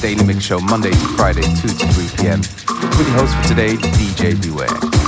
Daily mix show Monday to Friday, 2 to 3 p.m. With your host for today, DJ Beware.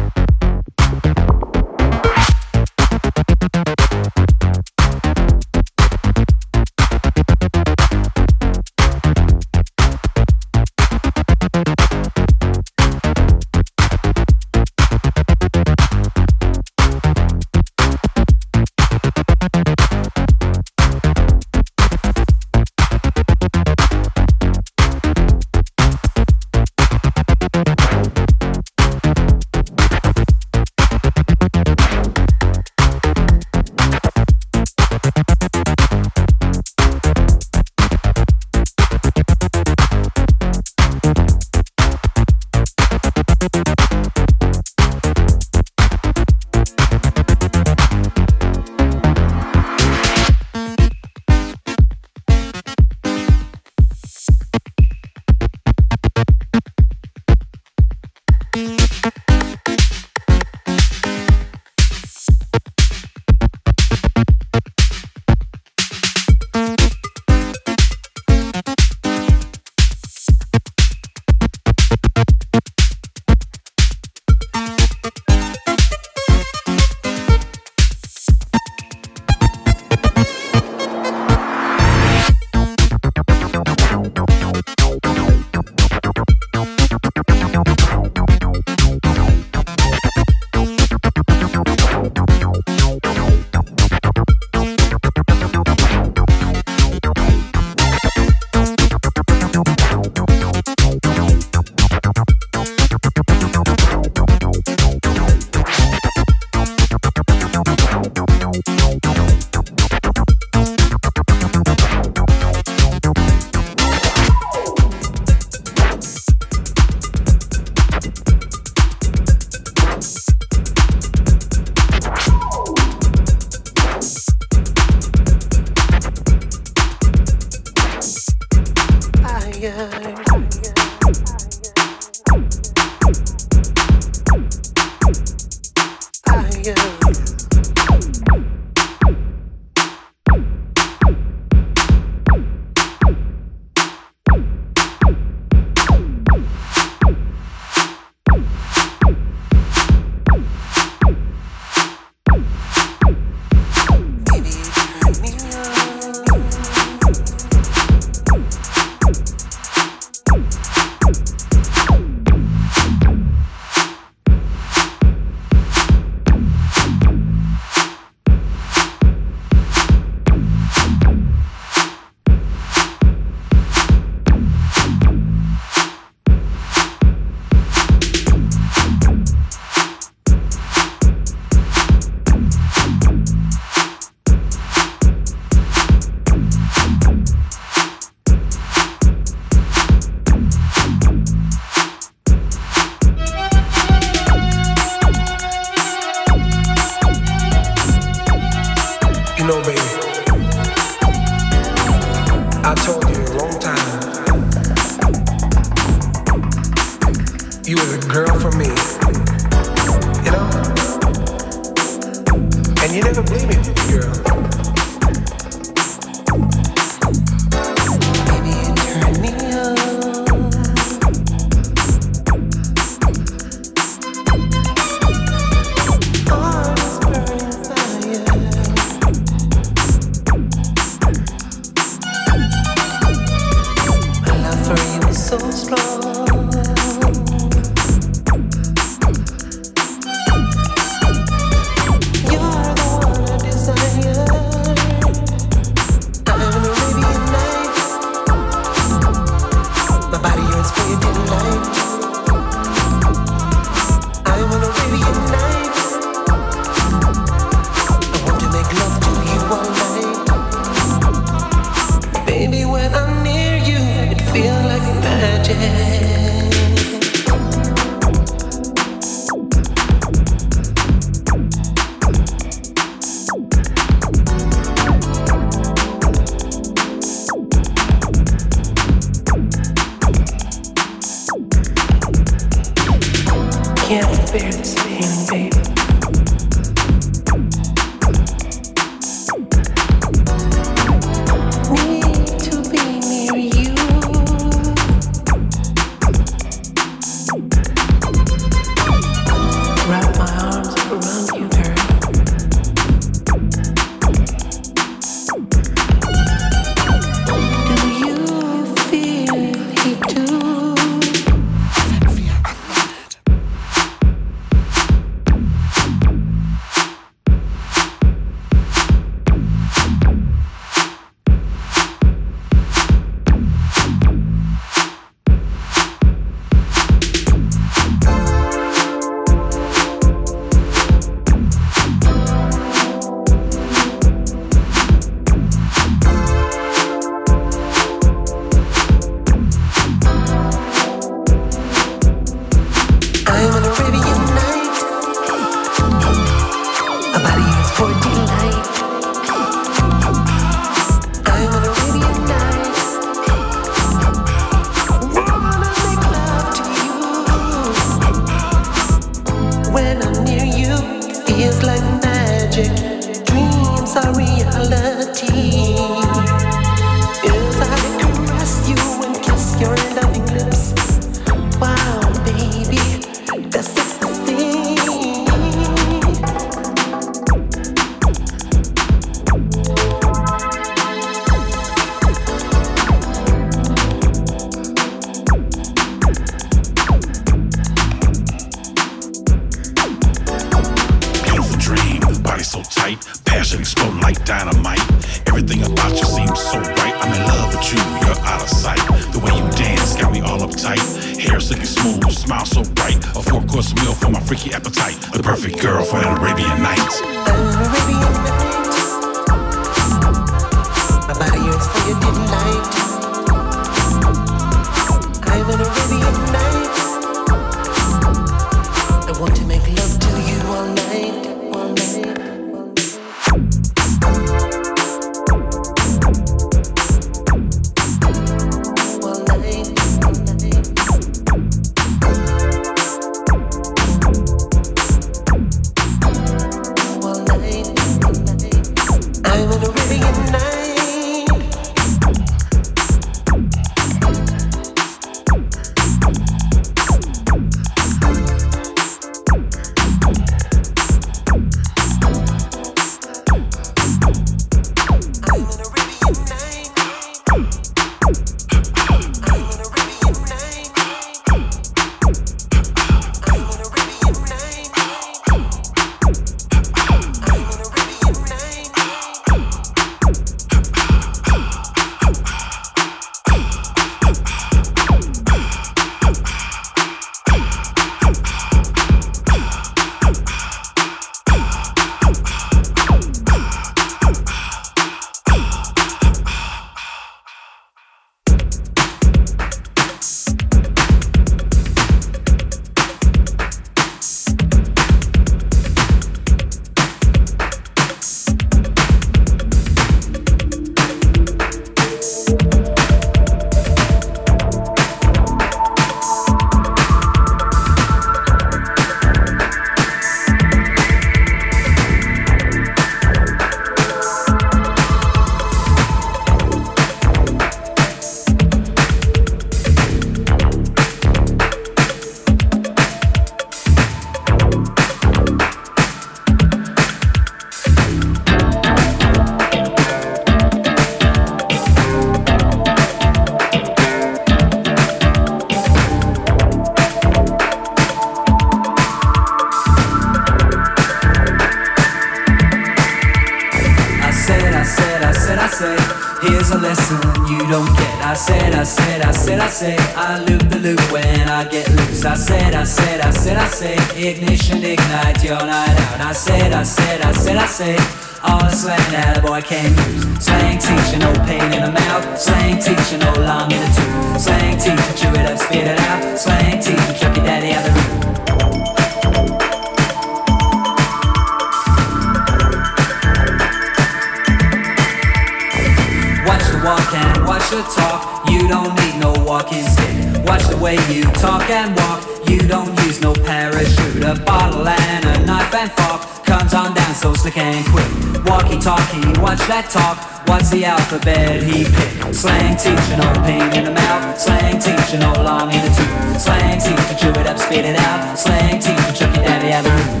Alphabet he picked? Slang teacher, no pain in the mouth. Slang teacher, no long in the tooth. Slang teacher, chew it up, spit it out. Slang teacher, chuck your daddy out the room.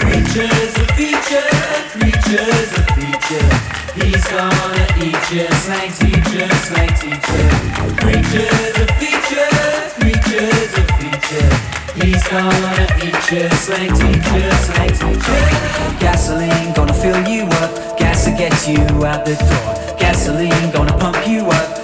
Creatures a feature, creatures a feature. He's gonna eat you, slang teacher, slang teacher. Creatures a feature, creatures a feature. He's gonna eat you, slang teacher, slang teacher. Gasoline gonna fill you up, gas to get you out the door. Gasoline gonna pump you up,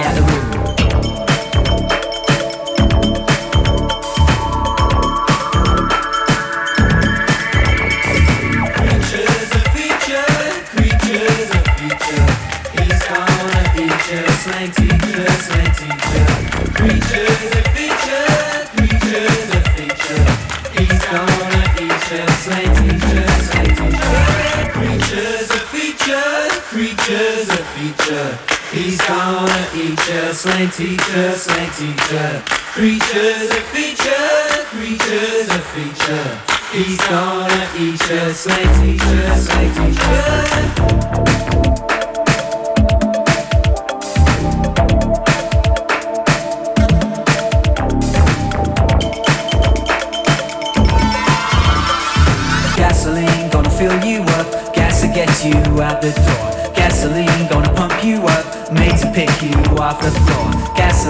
you, teacher, slang teacher. Creatures a feature, creatures a feature. He's gonna eat you, slang teacher, slang teacher.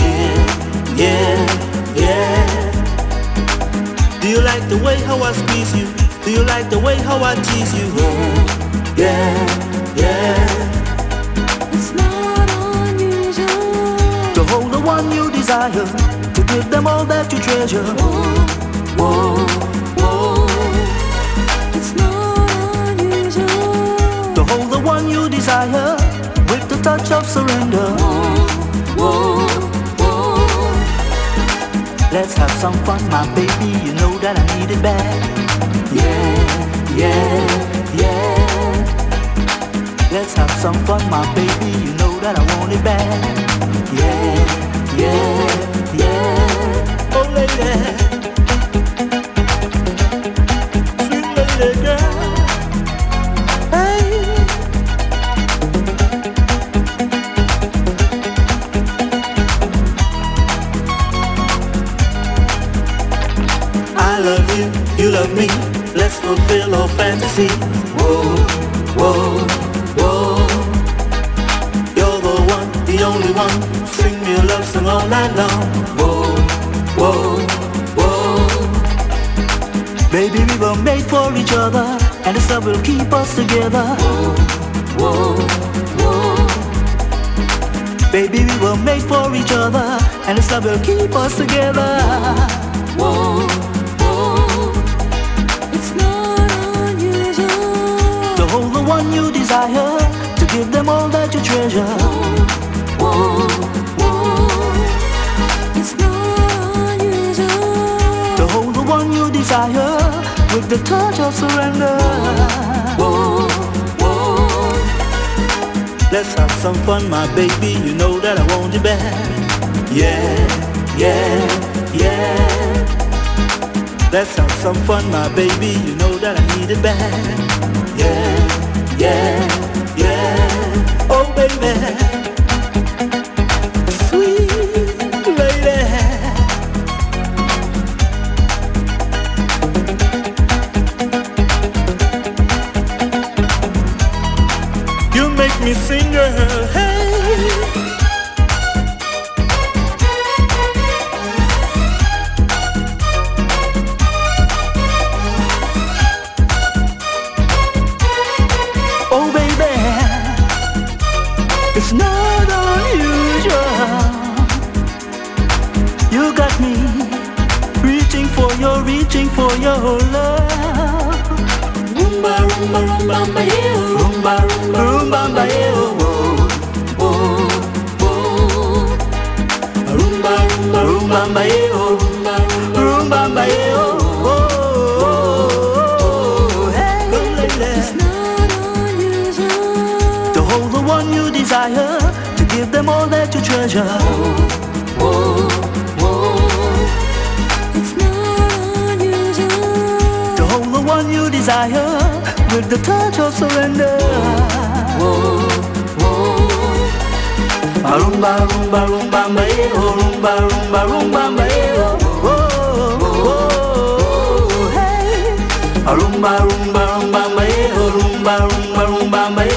Yeah, yeah, yeah. Do you like the way how I squeeze you? Do you like the way how I tease you? Yeah, yeah, yeah. It's not unusual To hold the one you desire, to give them all that you treasure. Whoa, whoa. It's not unusual To hold the one you desire, with the touch of Let's have some fun, my baby. You know that I need it bad. Yeah, yeah, yeah. Let's have some fun, my baby. You know that I want it bad. Yeah, yeah, yeah. Oh, lady. Me. Let's fulfill our fantasy. Whoa, whoa, whoa. You're the one, the only one. Sing me a love song all night long. Whoa, whoa, whoa. Baby, we were made for each other, and this love will keep us together. Whoa, whoa. whoa. Baby, we were made for each other, and this love will keep us together. Whoa, to give them all that you treasure. Whoa, whoa It's not unusual To hold the one you desire, with the touch of surrender. Whoa, whoa Let's have some fun, my baby. You know that I want you back. Yeah, yeah, yeah. Let's have some fun, my baby. You know that I need it back. Yeah, yeah, yeah. Oh, baby. Rumba, rumba, rumba, rumba, rumba, oh, oh, oh. Rumba, rumba, rumba, rumba, rumba, oh, oh, oh. It's not unusual To hold the one you desire, to give them all that you treasure. Desire, with the touch of surrender. Whoa, whoa Rumba, rumba, rumba, mae, oh, rumba, rumba, rumba, mae, oh, oh, oh, hey. Rumba, rumba, rumba, mae, oh, rumba, rumba, rumba, mae,